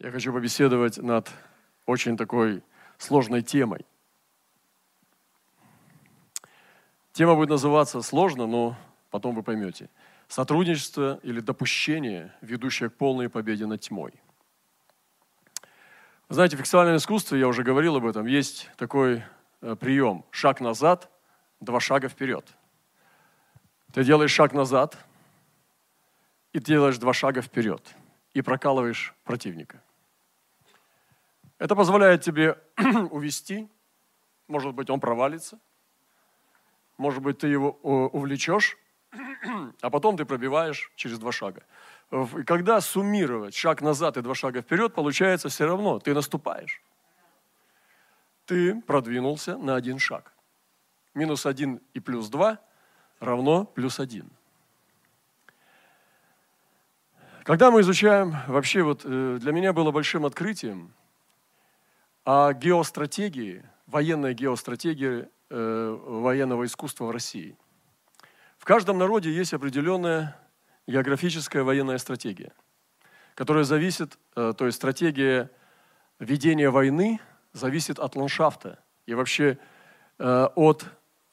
Я хочу побеседовать над очень такой сложной темой. Тема будет называться сложно, но потом вы поймете. Сотрудничество или допущение, ведущее к полной победе над тьмой. знаете, в сексуальном искусстве, я уже говорил об этом, есть такой э, прием. Шаг назад, два шага вперед. Ты делаешь шаг назад, и ты делаешь два шага вперед, и прокалываешь противника. Это позволяет тебе увести, может быть, он провалится, может быть, ты его увлечешь, а потом ты пробиваешь через два шага. И когда суммировать шаг назад и два шага вперед, получается все равно, ты наступаешь. Ты продвинулся на один шаг. Минус один и плюс два равно плюс один. Когда мы изучаем, вообще вот э, для меня было большим открытием – о геостратегии, военной геостратегии э, военного искусства в России. В каждом народе есть определенная географическая военная стратегия, которая зависит, э, то есть стратегия ведения войны зависит от ландшафта и вообще э, от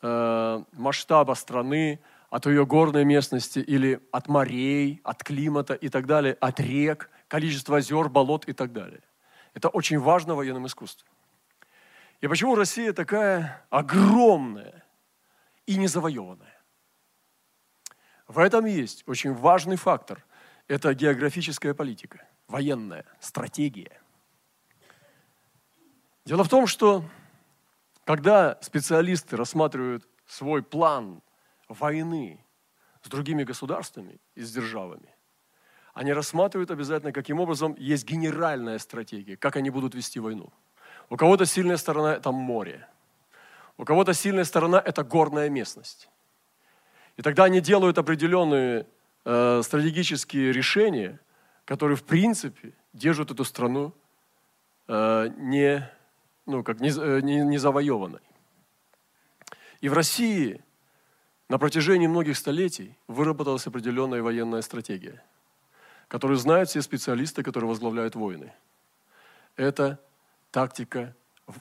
э, масштаба страны, от ее горной местности или от морей, от климата и так далее, от рек, количества озер, болот и так далее. Это очень важно в военном искусстве. И почему Россия такая огромная и незавоеванная? В этом есть очень важный фактор. Это географическая политика, военная стратегия. Дело в том, что когда специалисты рассматривают свой план войны с другими государствами и с державами, они рассматривают обязательно, каким образом есть генеральная стратегия, как они будут вести войну. У кого-то сильная сторона – это море. У кого-то сильная сторона – это горная местность. И тогда они делают определенные э, стратегические решения, которые, в принципе, держат эту страну э, не, ну, как не, э, не, не завоеванной. И в России на протяжении многих столетий выработалась определенная военная стратегия – которую знают все специалисты, которые возглавляют войны. Это тактика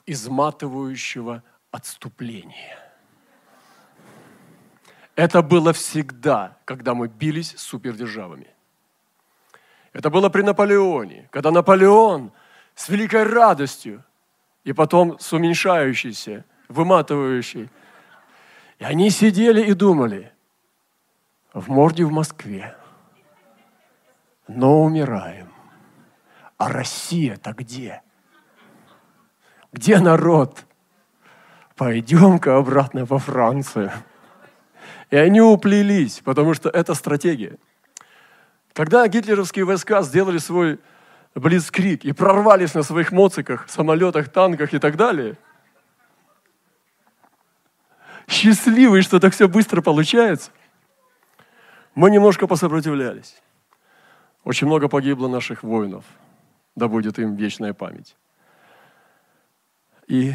изматывающего отступления. Это было всегда, когда мы бились с супердержавами. Это было при Наполеоне, когда Наполеон с великой радостью и потом с уменьшающейся, выматывающей. И они сидели и думали, в морде в Москве, но умираем. А Россия-то где? Где народ? Пойдем-ка обратно во Францию. И они уплелись, потому что это стратегия. Когда гитлеровские войска сделали свой блицкрик и прорвались на своих моциках, самолетах, танках и так далее, счастливые, что так все быстро получается, мы немножко посопротивлялись. Очень много погибло наших воинов, да будет им вечная память. И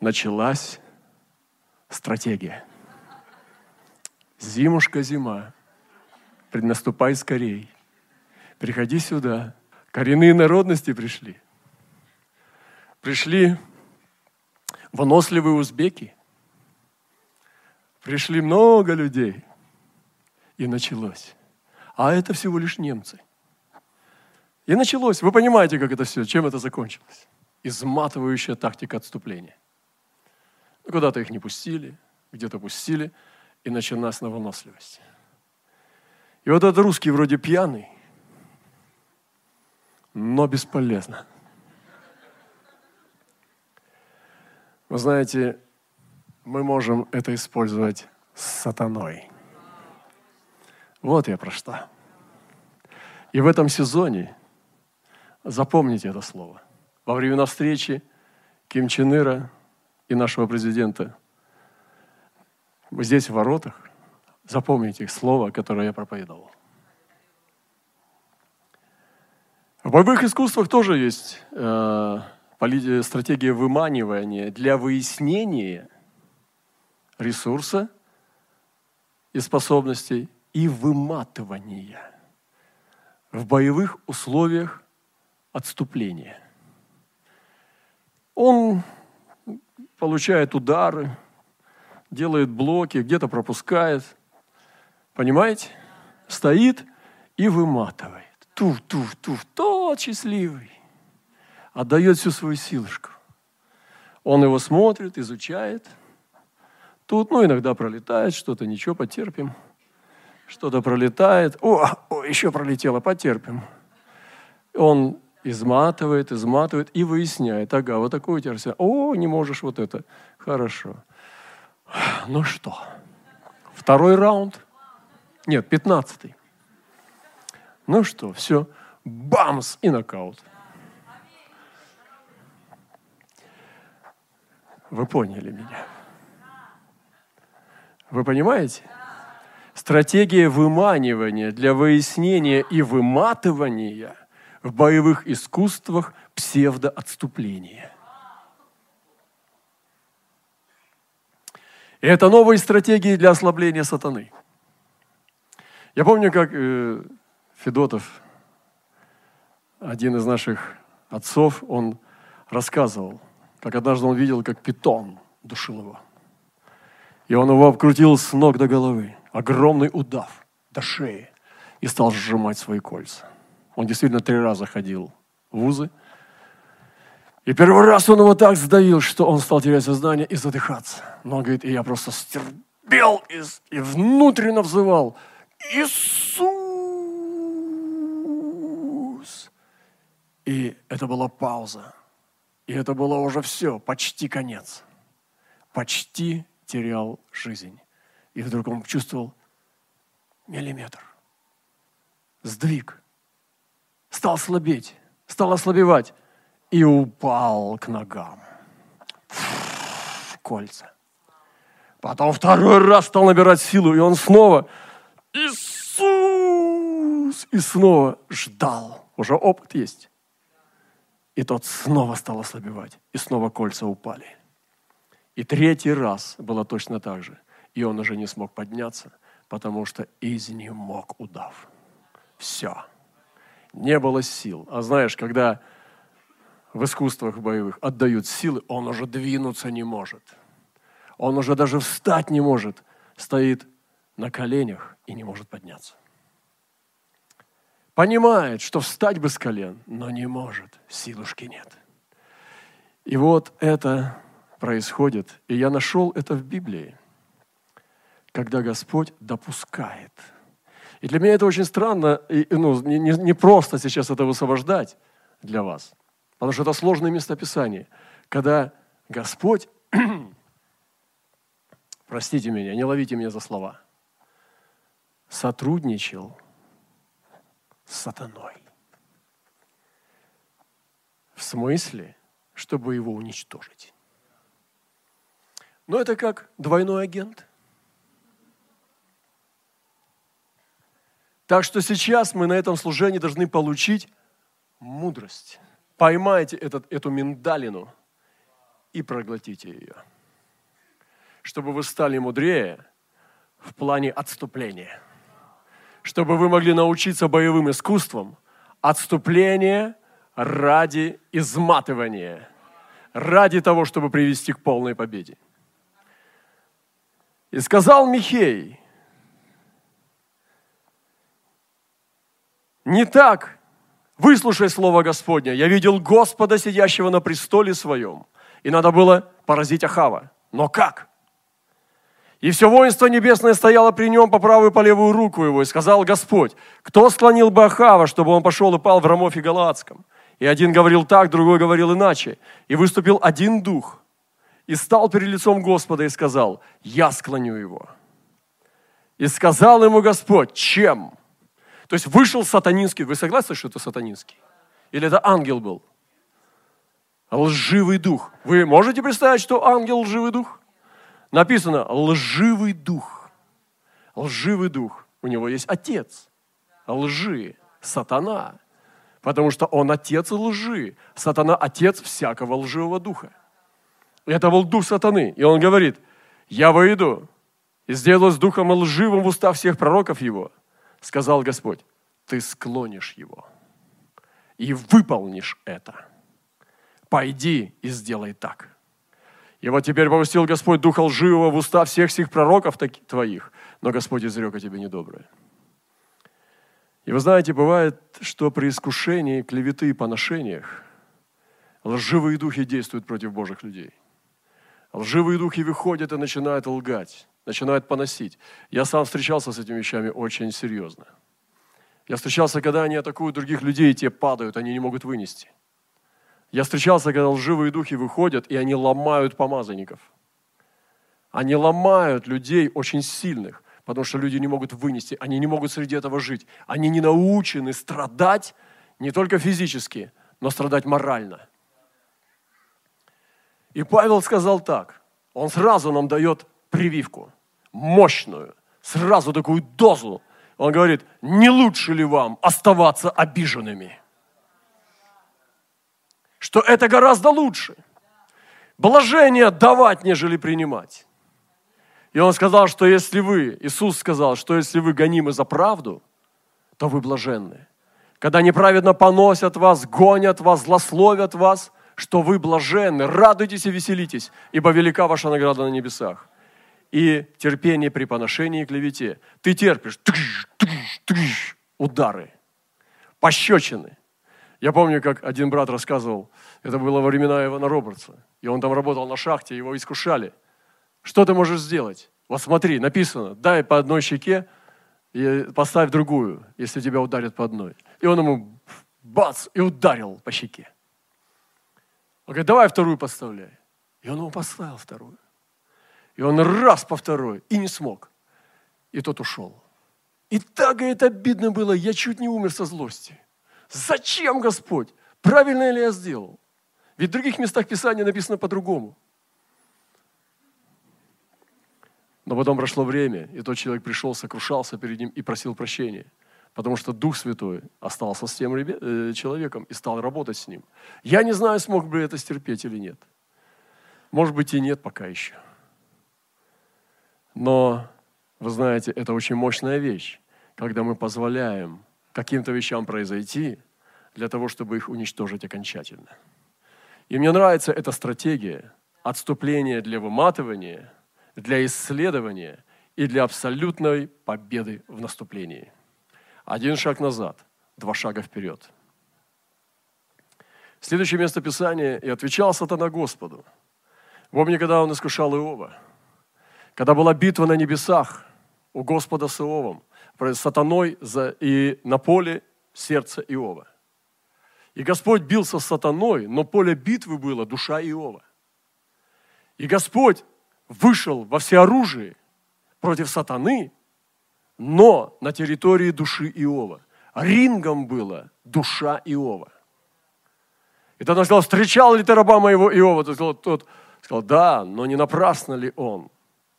началась стратегия. Зимушка, зима, преднаступай скорей. Приходи сюда. Коренные народности пришли. Пришли выносливые узбеки. Пришли много людей. И началось а это всего лишь немцы. И началось. Вы понимаете, как это все, чем это закончилось? Изматывающая тактика отступления. Ну, куда-то их не пустили, где-то пустили, и началась новоносливость. И вот этот русский вроде пьяный, но бесполезно. Вы знаете, мы можем это использовать с сатаной. Вот я про что. И в этом сезоне запомните это слово. Во времена встречи Ким Чен Ира и нашего президента здесь в воротах запомните слово, которое я проповедовал. В боевых искусствах тоже есть э, стратегия выманивания для выяснения ресурса и способностей и выматывания в боевых условиях отступления. Он получает удары, делает блоки, где-то пропускает. Понимаете? Стоит и выматывает. Туф, туф, туф. Тот счастливый. Отдает всю свою силушку. Он его смотрит, изучает. Тут, ну, иногда пролетает что-то, ничего, потерпим. Что-то пролетает. О, о, еще пролетело, потерпим. Он изматывает, изматывает и выясняет, ага, вот такой у тебя все. О, не можешь вот это. Хорошо. Ну что, второй раунд? Нет, пятнадцатый. Ну что, все, бамс и нокаут. Вы поняли меня? Вы понимаете? Стратегия выманивания для выяснения и выматывания в боевых искусствах псевдоотступления. И это новые стратегии для ослабления сатаны. Я помню, как э, Федотов, один из наших отцов, он рассказывал, как однажды он видел, как питон душил его. И он его обкрутил с ног до головы. Огромный удав до шеи. И стал сжимать свои кольца. Он действительно три раза ходил в вузы. И первый раз он его так сдавил, что он стал терять сознание и задыхаться. Но он говорит, и я просто стерпел и, и внутренне взывал, Иисус! И это была пауза. И это было уже все, почти конец. Почти терял жизнь. И вдруг он чувствовал миллиметр. Сдвиг. Стал слабеть, стал ослабевать. И упал к ногам. Кольца. Потом второй раз стал набирать силу, и он снова Иисус! И снова ждал. Уже опыт есть. И тот снова стал ослабевать, и снова кольца упали. И третий раз было точно так же. И он уже не смог подняться, потому что изнемог удав. Все. Не было сил. А знаешь, когда в искусствах боевых отдают силы, он уже двинуться не может. Он уже даже встать не может. Стоит на коленях и не может подняться. Понимает, что встать бы с колен, но не может, силушки нет. И вот это происходит, и я нашел это в Библии, когда Господь допускает. И для меня это очень странно, и, ну, не, не, не просто сейчас это высвобождать для вас, потому что это сложное местописание, когда Господь, простите меня, не ловите меня за слова, сотрудничал с сатаной. В смысле, чтобы его уничтожить. Но это как двойной агент. Так что сейчас мы на этом служении должны получить мудрость. Поймайте этот, эту миндалину и проглотите ее. Чтобы вы стали мудрее в плане отступления. Чтобы вы могли научиться боевым искусствам отступления ради изматывания, ради того, чтобы привести к полной победе. И сказал Михей, не так, выслушай слово Господня. Я видел Господа, сидящего на престоле своем, и надо было поразить Ахава. Но как? И все воинство небесное стояло при нем по правую и по левую руку его, и сказал Господь, кто склонил бы Ахава, чтобы он пошел и пал в Рамофе Галаадском? И один говорил так, другой говорил иначе. И выступил один дух – и стал перед лицом Господа и сказал, я склоню его. И сказал ему Господь, чем? То есть вышел сатанинский, вы согласны, что это сатанинский? Или это ангел был? Лживый дух. Вы можете представить, что ангел лживый дух? Написано лживый дух. Лживый дух. У него есть отец лжи, сатана. Потому что он отец лжи. Сатана отец всякого лживого духа. Это был дух сатаны. И он говорит, я выйду и сделаю с духом лживым в устах всех пророков его. Сказал Господь, ты склонишь его. и выполнишь это. Пойди и сделай так. И вот теперь повестил Господь Духа лживого в уста всех сих пророков твоих, но Господь изрек о тебе недоброе. И вы знаете, бывает, что при искушении, клеветы и поношениях лживые духи действуют против Божьих людей. Лживые духи выходят и начинают лгать, начинают поносить. Я сам встречался с этими вещами очень серьезно. Я встречался, когда они атакуют других людей, и те падают, они не могут вынести. Я встречался, когда лживые духи выходят, и они ломают помазанников. Они ломают людей очень сильных потому что люди не могут вынести, они не могут среди этого жить. Они не научены страдать не только физически, но страдать морально. И Павел сказал так, он сразу нам дает прививку, мощную, сразу такую дозу. Он говорит, не лучше ли вам оставаться обиженными? Что это гораздо лучше. Блажение давать, нежели принимать. И он сказал, что если вы, Иисус сказал, что если вы гонимы за правду, то вы блаженны. Когда неправедно поносят вас, гонят вас, злословят вас, что вы блаженны, радуйтесь и веселитесь, ибо велика ваша награда на небесах. И терпение при поношении клевете. Ты терпишь тыш, тыш, тыш, удары, пощечины. Я помню, как один брат рассказывал, это было во времена Ивана Робертса, и он там работал на шахте, его искушали – что ты можешь сделать? Вот смотри, написано, дай по одной щеке и поставь другую, если тебя ударят по одной. И он ему бац, и ударил по щеке. Он говорит, давай вторую поставляй. И он ему поставил вторую. И он раз по второй, и не смог. И тот ушел. И так, говорит, обидно было, я чуть не умер со злости. Зачем, Господь? Правильно ли я сделал? Ведь в других местах Писания написано по-другому. Но потом прошло время, и тот человек пришел, сокрушался перед ним и просил прощения. Потому что Дух Святой остался с тем э, человеком и стал работать с ним. Я не знаю, смог бы это стерпеть или нет. Может быть и нет пока еще. Но, вы знаете, это очень мощная вещь, когда мы позволяем каким-то вещам произойти для того, чтобы их уничтожить окончательно. И мне нравится эта стратегия отступления для выматывания – для исследования и для абсолютной победы в наступлении. Один шаг назад, два шага вперед. Следующее место Писания. «И отвечал сатана Господу». Помни, когда он искушал Иова. Когда была битва на небесах у Господа с Иовом, сатаной и на поле сердца Иова. И Господь бился с сатаной, но поле битвы было душа Иова. И Господь вышел во всеоружие против сатаны, но на территории души Иова. Рингом была душа Иова. И тогда он сказал, встречал ли ты раба моего Иова? Тот сказал, да, но не напрасно ли он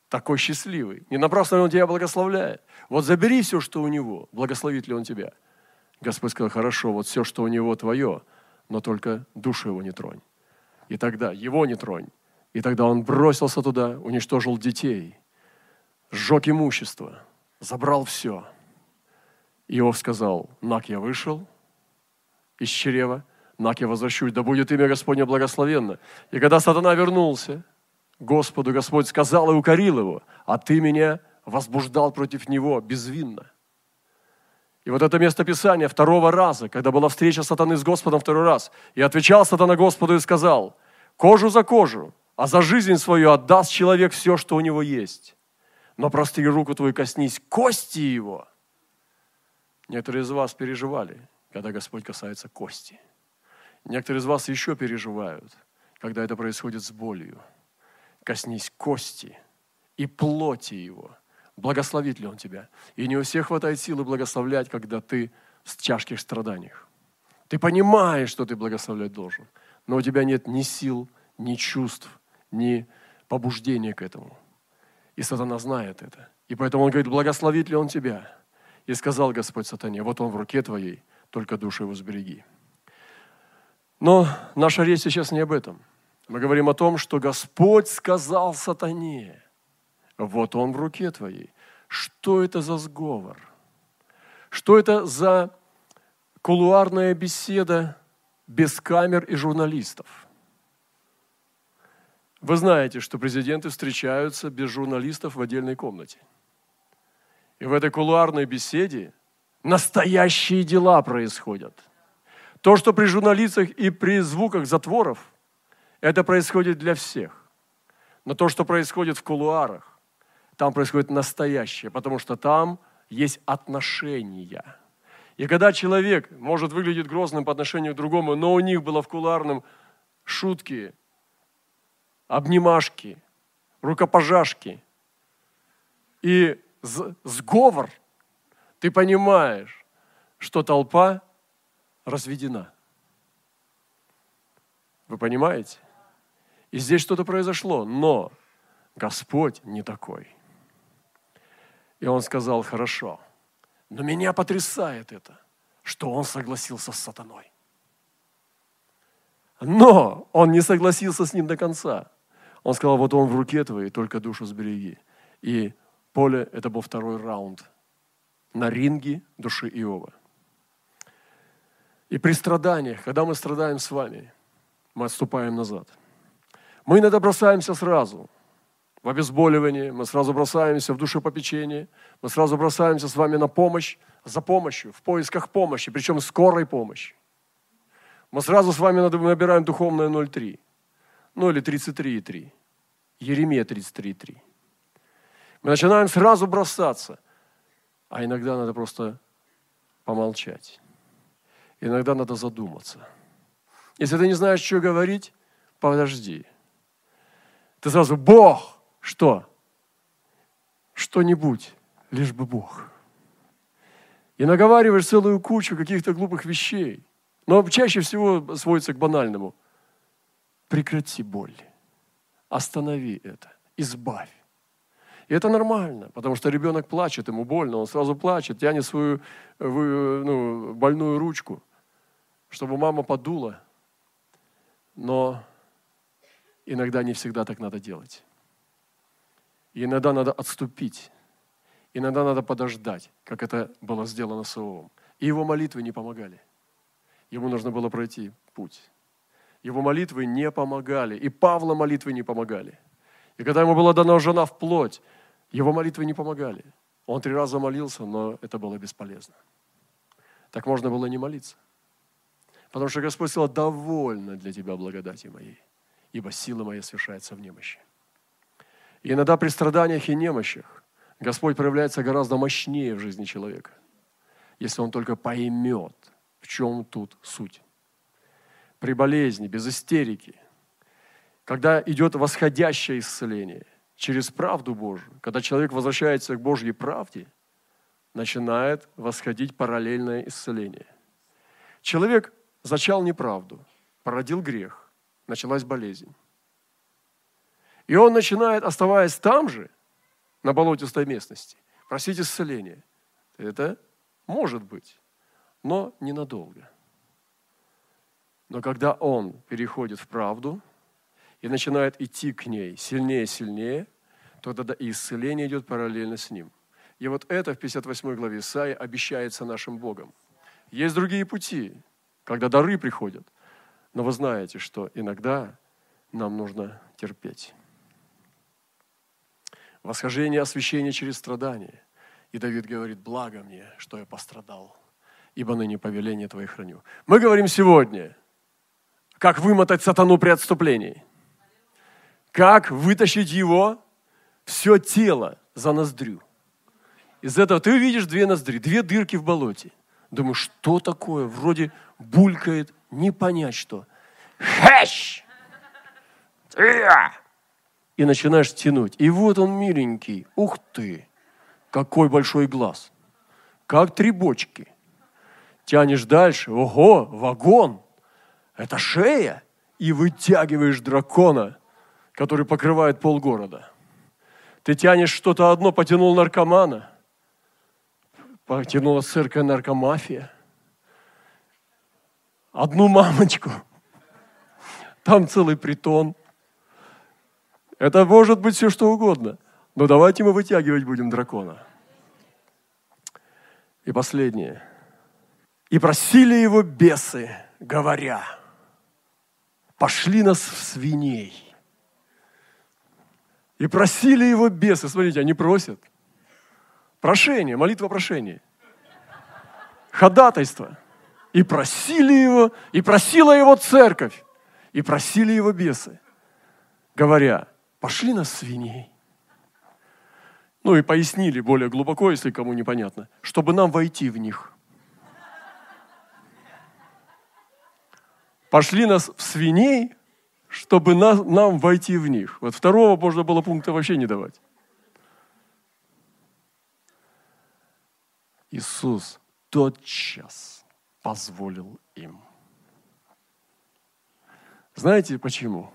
такой счастливый? Не напрасно ли он тебя благословляет? Вот забери все, что у него, благословит ли он тебя? Господь сказал, хорошо, вот все, что у него твое, но только душу его не тронь. И тогда его не тронь, и тогда он бросился туда, уничтожил детей, сжег имущество, забрал все. Иов сказал, Нак я вышел из чрева, Нак я возвращусь, да будет имя Господне благословенно. И когда сатана вернулся, Господу Господь сказал и укорил его, а ты меня возбуждал против него безвинно. И вот это место Писания второго раза, когда была встреча сатаны с Господом второй раз, и отвечал сатана Господу и сказал, кожу за кожу, а за жизнь свою отдаст человек все, что у него есть. Но простые руку твою коснись кости его. Некоторые из вас переживали, когда Господь касается кости. Некоторые из вас еще переживают, когда это происходит с болью. Коснись кости и плоти его. Благословит ли он тебя? И не у всех хватает силы благословлять, когда ты в тяжких страданиях. Ты понимаешь, что ты благословлять должен, но у тебя нет ни сил, ни чувств, ни побуждение к этому. И сатана знает это. И поэтому он говорит, благословит ли он тебя? И сказал Господь сатане, вот он в руке твоей, только душу его сбереги. Но наша речь сейчас не об этом. Мы говорим о том, что Господь сказал сатане, вот он в руке твоей. Что это за сговор? Что это за кулуарная беседа без камер и журналистов. Вы знаете, что президенты встречаются без журналистов в отдельной комнате. И в этой кулуарной беседе настоящие дела происходят. То, что при журналистах и при звуках затворов, это происходит для всех. Но то, что происходит в кулуарах, там происходит настоящее, потому что там есть отношения. И когда человек может выглядеть грозным по отношению к другому, но у них было в кулуарном шутки, обнимашки, рукопожашки и сговор, ты понимаешь, что толпа разведена. Вы понимаете? И здесь что-то произошло, но Господь не такой. И он сказал, хорошо, но меня потрясает это, что он согласился с сатаной. Но он не согласился с ним до конца. Он сказал, вот он в руке твоей, только душу сбереги. И поле, это был второй раунд на ринге души Иова. И при страданиях, когда мы страдаем с вами, мы отступаем назад – мы иногда бросаемся сразу в обезболивание, мы сразу бросаемся в душепопечение, мы сразу бросаемся с вами на помощь, за помощью, в поисках помощи, причем скорой помощи. Мы сразу с вами набираем духовное 0,3, ну или 33,3. Еремия 33,3. Мы начинаем сразу бросаться, а иногда надо просто помолчать. Иногда надо задуматься. Если ты не знаешь, что говорить, подожди. Ты сразу, Бог, что? Что-нибудь, лишь бы Бог. И наговариваешь целую кучу каких-то глупых вещей. Но чаще всего сводится к банальному. Прекрати боль. Останови это. Избавь. И это нормально, потому что ребенок плачет, ему больно, он сразу плачет, тянет свою ну, больную ручку, чтобы мама подула. Но Иногда не всегда так надо делать. Иногда надо отступить. Иногда надо подождать, как это было сделано с Иовом. И его молитвы не помогали. Ему нужно было пройти путь. Его молитвы не помогали. И Павла молитвы не помогали. И когда ему была дана жена в плоть, его молитвы не помогали. Он три раза молился, но это было бесполезно. Так можно было не молиться. Потому что Господь сказал, довольно для тебя благодати моей ибо сила моя совершается в немощи. И иногда при страданиях и немощах Господь проявляется гораздо мощнее в жизни человека, если он только поймет, в чем тут суть. При болезни, без истерики, когда идет восходящее исцеление через правду Божию, когда человек возвращается к Божьей правде, начинает восходить параллельное исцеление. Человек зачал неправду, породил грех, началась болезнь. И он начинает, оставаясь там же, на болотистой местности, просить исцеления. Это может быть, но ненадолго. Но когда он переходит в правду и начинает идти к ней сильнее и сильнее, то тогда и исцеление идет параллельно с ним. И вот это в 58 главе Исаии обещается нашим Богом. Есть другие пути, когда дары приходят. Но вы знаете, что иногда нам нужно терпеть. Восхождение освящения через страдания. И Давид говорит, благо мне, что я пострадал, ибо ныне повеление Твое храню. Мы говорим сегодня, как вымотать сатану при отступлении. Как вытащить его, все тело за ноздрю. Из этого ты видишь две ноздри, две дырки в болоте. Думаю, что такое? Вроде булькает, не понять что. Хэш! И начинаешь тянуть. И вот он миленький. Ух ты! Какой большой глаз. Как три бочки. Тянешь дальше. Ого, вагон. Это шея. И вытягиваешь дракона, который покрывает полгорода. Ты тянешь что-то одно, потянул наркомана. Потянула церковь наркомафия одну мамочку. Там целый притон. Это может быть все что угодно. Но давайте мы вытягивать будем дракона. И последнее. И просили его бесы, говоря, пошли нас в свиней. И просили его бесы, смотрите, они просят. Прошение, молитва прошения. Ходатайство. И просили его, и просила его церковь, и просили его бесы, говоря, пошли нас свиней. Ну и пояснили более глубоко, если кому непонятно, чтобы нам войти в них. Пошли нас в свиней, чтобы нас, нам войти в них. Вот второго можно было пункта вообще не давать. Иисус тотчас позволил им. Знаете почему?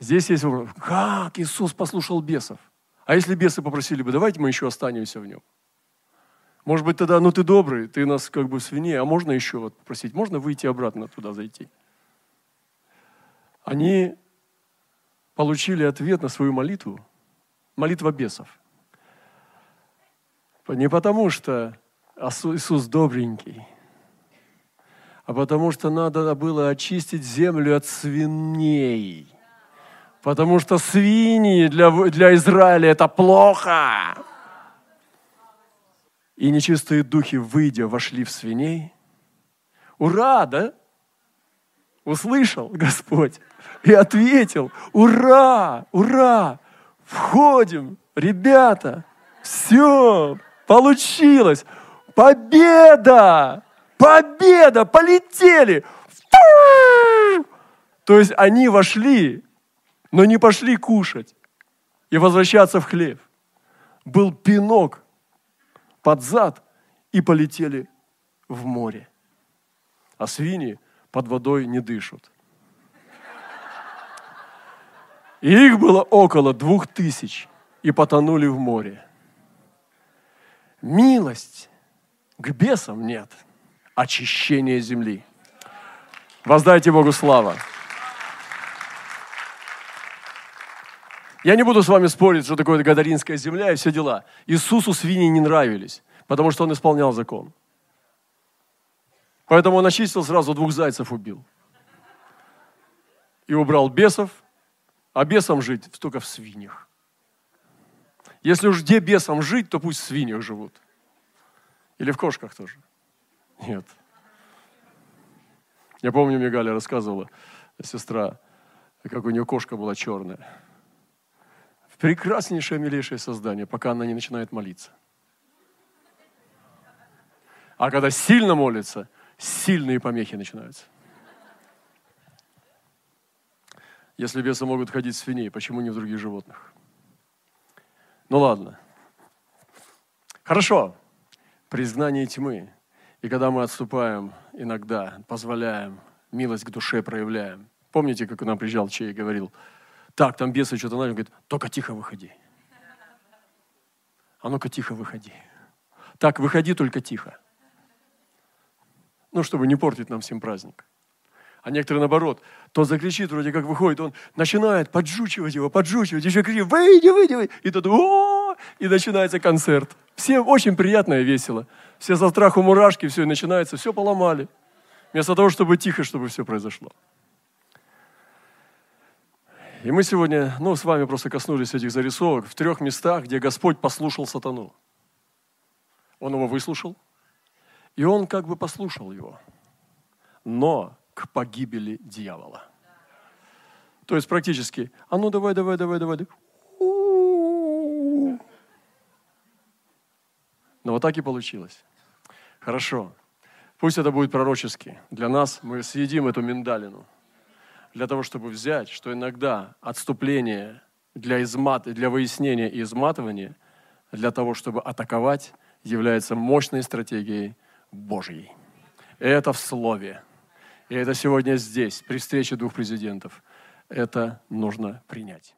Здесь есть вопрос, как Иисус послушал бесов? А если бесы попросили бы, давайте мы еще останемся в нем. Может быть, тогда, ну ты добрый, ты нас как бы свиней, а можно еще вот попросить, можно выйти обратно туда зайти? Они получили ответ на свою молитву, молитва бесов. Не потому, что Иисус добренький, а потому что надо было очистить землю от свиней – Потому что свиньи для, для Израиля это плохо. И нечистые духи, выйдя, вошли в свиней. Ура, да? Услышал Господь и ответил, ура, ура, входим, ребята, все, получилось, победа, победа, полетели. То есть они вошли но не пошли кушать и возвращаться в хлеб. Был пинок под зад и полетели в море. А свиньи под водой не дышат. И их было около двух тысяч, и потонули в море. Милость к бесам нет, очищение земли. Воздайте Богу слава. Я не буду с вами спорить, что такое Гадаринская земля и все дела. Иисусу свиньи не нравились, потому что он исполнял закон. Поэтому он очистил сразу двух зайцев убил. И убрал бесов, а бесам жить только в свиньях. Если уж где бесам жить, то пусть в свиньях живут. Или в кошках тоже. Нет. Я помню, мне Галя рассказывала, сестра, как у нее кошка была черная прекраснейшее, милейшее создание, пока она не начинает молиться. А когда сильно молится, сильные помехи начинаются. Если бесы могут ходить в свиней, почему не в других животных? Ну ладно. Хорошо. Признание тьмы. И когда мы отступаем иногда, позволяем, милость к душе проявляем. Помните, как к нам приезжал Чей и говорил – так, там бесы что-то начали, говорит, только тихо выходи. А ну-ка тихо выходи. Так, выходи только тихо. Ну, чтобы не портить нам всем праздник. А некоторые наоборот, то закричит, вроде как выходит, он начинает поджучивать его, поджучивать, еще кричит, выйди, выйди, выйди. И тут, о и начинается концерт. Всем очень приятно и весело. Все со страху мурашки, все, и начинается, все поломали. Вместо того, чтобы тихо, чтобы все произошло. И мы сегодня, ну, с вами просто коснулись этих зарисовок в трех местах, где Господь послушал сатану. Он его выслушал, и он как бы послушал его, но к погибели дьявола. То есть практически, а ну давай, давай, давай, давай. Вот так и получилось. Хорошо. Пусть это будет пророчески. Для нас мы съедим эту миндалину – для того, чтобы взять, что иногда отступление для, измат, для выяснения и изматывания, для того, чтобы атаковать, является мощной стратегией Божьей. И это в Слове. И это сегодня здесь, при встрече двух президентов. Это нужно принять.